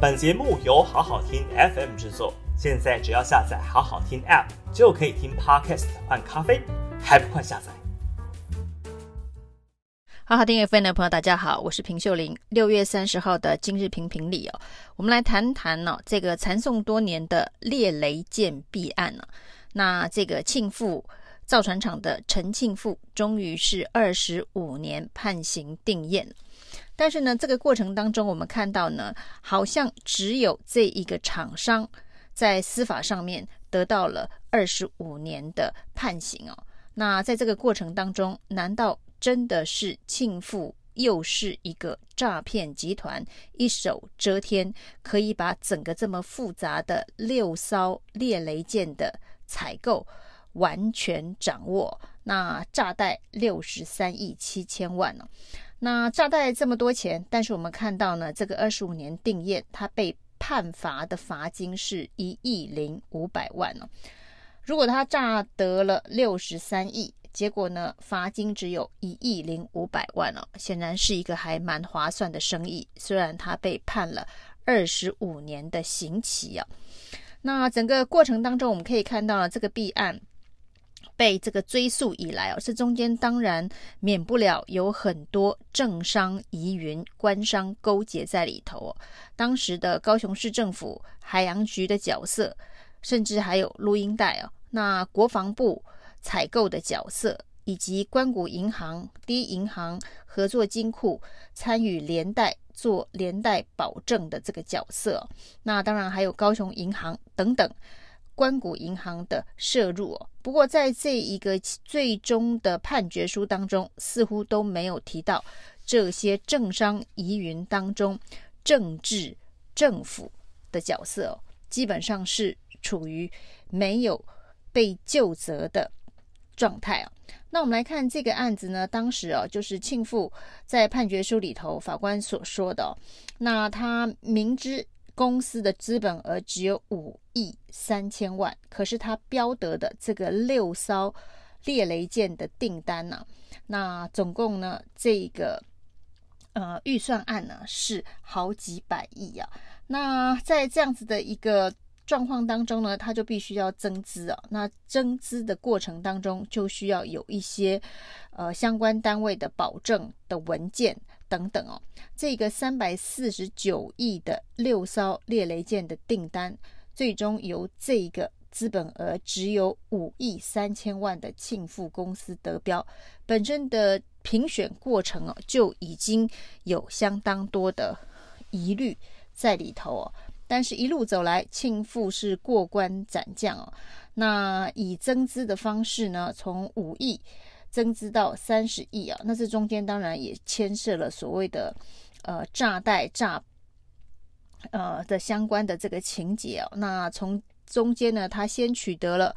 本节目由好好听 FM 制作，现在只要下载好好听 App 就可以听 Podcast 换咖啡，还不快下载？好好听 FM 的朋友，大家好，我是平秀玲。六月三十号的今日评评里哦，我们来谈谈呢、哦、这个缠讼多年的猎雷舰弊案呢、那这个庆富造船厂的陈庆富，终于是二十五年判刑定谳。但是呢，这个过程当中，我们看到呢，好像只有这一个厂商在司法上面得到了二十五年的判刑哦。那在这个过程当中，难道？真的是庆富又是一个诈骗集团，一手遮天，可以把整个这么复杂的六艘猎雷舰的采购完全掌握。那炸弹六十三亿七千万呢？那诈贷这么多钱，但是我们看到呢，这个二十五年定谳，他被判罚的罚金是一亿零五百万呢。如果他诈得了六十三亿，结果呢，罚金只有一亿零五百万哦，显然是一个还蛮划算的生意。虽然他被判了二十五年的刑期啊，那整个过程当中，我们可以看到了这个弊案被这个追诉以来哦，这中间当然免不了有很多政商疑云、官商勾结在里头。当时的高雄市政府海洋局的角色，甚至还有录音带哦，那国防部。采购的角色，以及关谷银行、第一银行合作金库参与连带做连带保证的这个角色，那当然还有高雄银行等等官股银行的涉入哦。不过在这一个最终的判决书当中，似乎都没有提到这些政商疑云当中政治政府的角色哦，基本上是处于没有被究责的。状态啊，那我们来看这个案子呢，当时啊，就是庆父在判决书里头，法官所说的，那他明知公司的资本额只有五亿三千万，可是他标得的这个六艘猎雷舰的订单呢、啊，那总共呢，这个呃预算案呢是好几百亿啊，那在这样子的一个。状况当中呢，他就必须要增资啊。那增资的过程当中，就需要有一些呃相关单位的保证的文件等等哦。这个三百四十九亿的六艘猎雷舰的订单，最终由这个资本额只有五亿三千万的庆富公司得标，本身的评选过程哦，就已经有相当多的疑虑在里头哦。但是，一路走来，庆富是过关斩将哦。那以增资的方式呢，从五亿增资到三十亿啊。那这中间当然也牵涉了所谓的呃诈贷诈呃的相关的这个情节哦。那从中间呢，他先取得了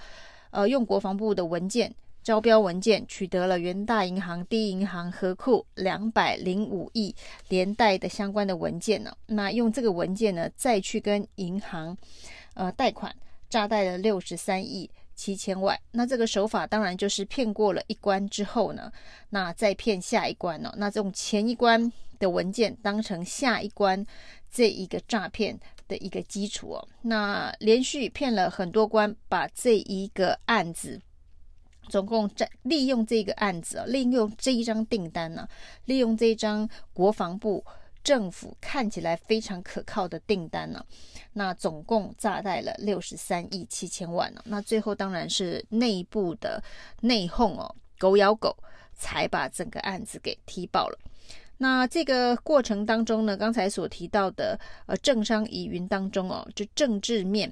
呃用国防部的文件。招标文件取得了元大银行、第一银行合库两百零五亿连带的相关的文件呢。那用这个文件呢，再去跟银行呃贷款诈贷了六十三亿七千万。那这个手法当然就是骗过了一关之后呢，那再骗下一关哦。那这种前一关的文件当成下一关这一个诈骗的一个基础哦。那连续骗了很多关，把这一个案子。总共在利用这个案子啊，利用这一张订单呢，利用这一张国防部政府看起来非常可靠的订单呢，那总共炸贷了六十三亿七千万呢。那最后当然是内部的内讧哦，狗咬狗，才把整个案子给踢爆了。那这个过程当中呢，刚才所提到的呃政商疑云当中哦，就政治面。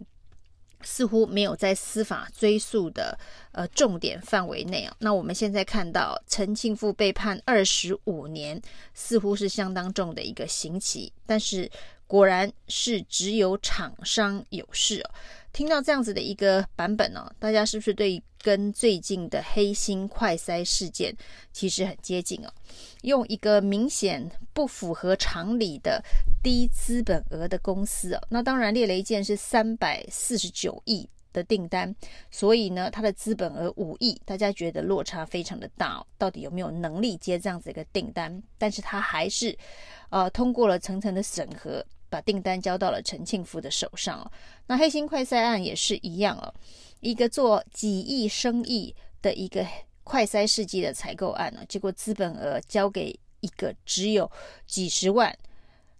似乎没有在司法追诉的呃重点范围内啊。那我们现在看到陈庆富被判二十五年，似乎是相当重的一个刑期，但是果然是只有厂商有事哦。听到这样子的一个版本哦，大家是不是对跟最近的黑心快筛事件其实很接近哦？用一个明显不符合常理的低资本额的公司哦，那当然猎雷舰是三百四十九亿的订单，所以呢，它的资本额五亿，大家觉得落差非常的大哦，到底有没有能力接这样子一个订单？但是它还是呃通过了层层的审核。把订单交到了陈庆福的手上哦。那黑心快筛案也是一样哦，一个做几亿生意的一个快筛试剂的采购案呢，结果资本额交给一个只有几十万，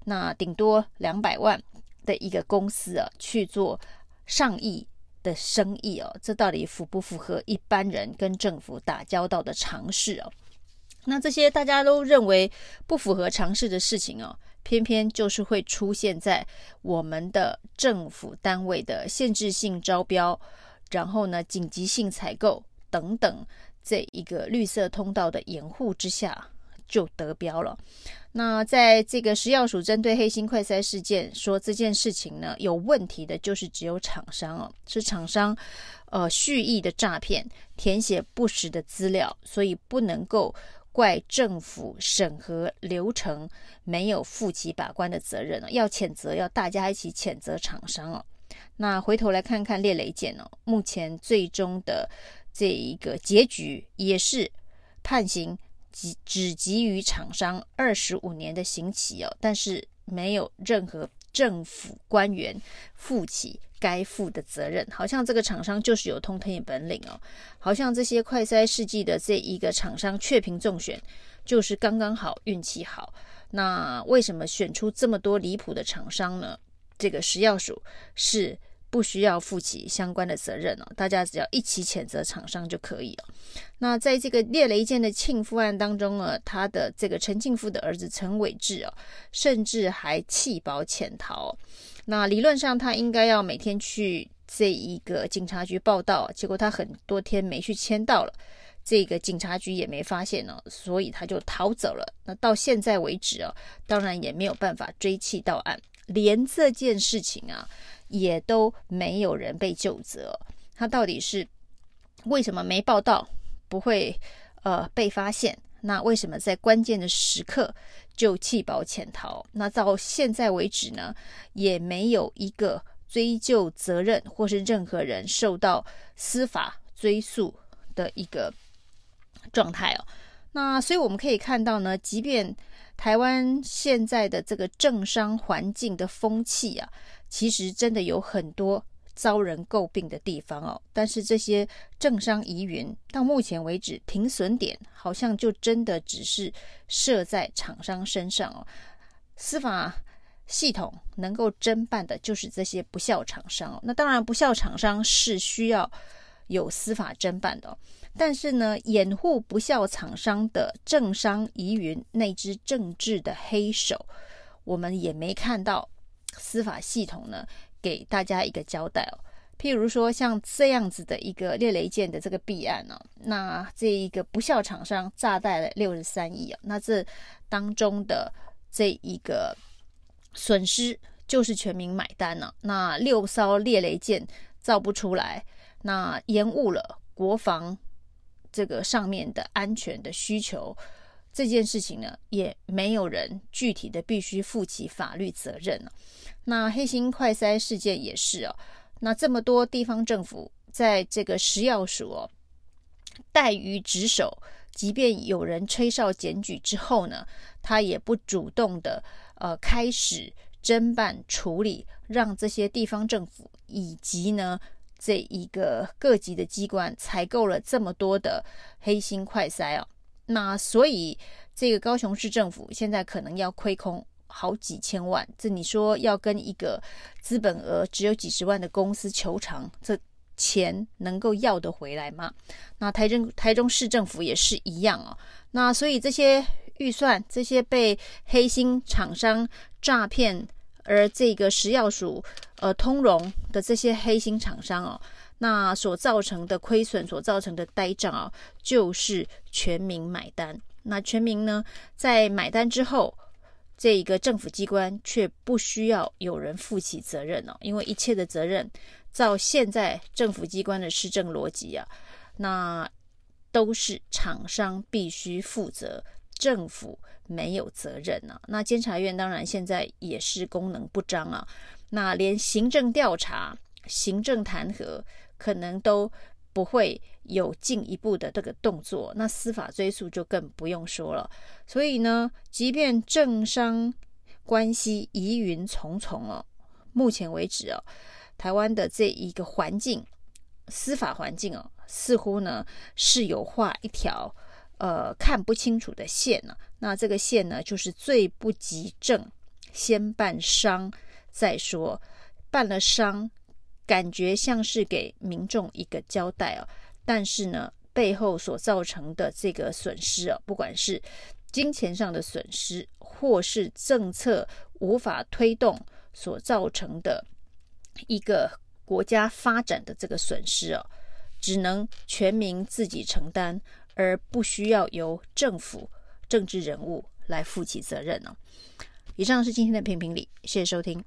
那顶多两百万的一个公司啊去做上亿的生意哦，这到底符不符合一般人跟政府打交道的常识哦？那这些大家都认为不符合常识的事情哦，偏偏就是会出现在我们的政府单位的限制性招标，然后呢，紧急性采购等等这一个绿色通道的掩护之下就得标了。那在这个食药署针对黑心快筛事件说这件事情呢，有问题的就是只有厂商哦，是厂商呃蓄意的诈骗，填写不实的资料，所以不能够。怪政府审核流程没有负起把关的责任，要谴责，要大家一起谴责厂商哦。那回头来看看猎雷检哦，目前最终的这一个结局也是判刑，只只给予厂商二十五年的刑期哦，但是没有任何政府官员负起。该负的责任，好像这个厂商就是有通天本领哦，好像这些快筛试剂的这一个厂商确评中选，就是刚刚好运气好。那为什么选出这么多离谱的厂商呢？这个食药署是不需要负起相关的责任哦，大家只要一起谴责厂商就可以了。那在这个列雷舰的庆富案当中呢，他的这个陈庆富的儿子陈伟志哦，甚至还弃保潜逃。那理论上他应该要每天去这一个警察局报到，结果他很多天没去签到了，这个警察局也没发现呢，所以他就逃走了。那到现在为止啊，当然也没有办法追缉到案，连这件事情啊也都没有人被究责。他到底是为什么没报到，不会呃被发现？那为什么在关键的时刻就弃保潜逃？那到现在为止呢，也没有一个追究责任或是任何人受到司法追诉的一个状态哦。那所以我们可以看到呢，即便台湾现在的这个政商环境的风气啊，其实真的有很多。遭人诟病的地方哦，但是这些政商疑云到目前为止停损点好像就真的只是设在厂商身上哦。司法系统能够侦办的就是这些不孝厂商哦。那当然，不孝厂商是需要有司法侦办的哦，但是呢，掩护不肖厂商的政商疑云那只政治的黑手，我们也没看到司法系统呢。给大家一个交代哦，譬如说像这样子的一个猎雷舰的这个弊案呢，那这一个不肖厂商炸贷了六十三亿啊，那这当中的这一个损失就是全民买单了。那六艘猎雷舰造不出来，那延误了国防这个上面的安全的需求，这件事情呢，也没有人具体的必须负起法律责任了。那黑心快筛事件也是哦，那这么多地方政府在这个食药署哦，怠于职守，即便有人吹哨检举之后呢，他也不主动的呃开始侦办处理，让这些地方政府以及呢这一个各级的机关采购了这么多的黑心快筛哦，那所以这个高雄市政府现在可能要亏空。好几千万，这你说要跟一个资本额只有几十万的公司求偿，这钱能够要得回来吗？那台中台中市政府也是一样哦。那所以这些预算，这些被黑心厂商诈骗，而这个食药署呃通融的这些黑心厂商哦，那所造成的亏损，所造成的呆账啊，就是全民买单。那全民呢，在买单之后。这一个政府机关却不需要有人负起责任哦，因为一切的责任，照现在政府机关的施政逻辑啊，那都是厂商必须负责，政府没有责任、啊。那监察院当然现在也是功能不彰啊，那连行政调查、行政弹劾可能都。不会有进一步的这个动作，那司法追诉就更不用说了。所以呢，即便政商关系疑云重重哦。目前为止哦，台湾的这一个环境，司法环境哦，似乎呢是有画一条呃看不清楚的线呢、啊。那这个线呢，就是最不急症，先办伤再说。办了伤，感觉像是给民众一个交代哦，但是呢，背后所造成的这个损失哦，不管是金钱上的损失，或是政策无法推动所造成的一个国家发展的这个损失哦，只能全民自己承担，而不需要由政府、政治人物来负起责任呢、以上是今天的评评理，谢谢收听。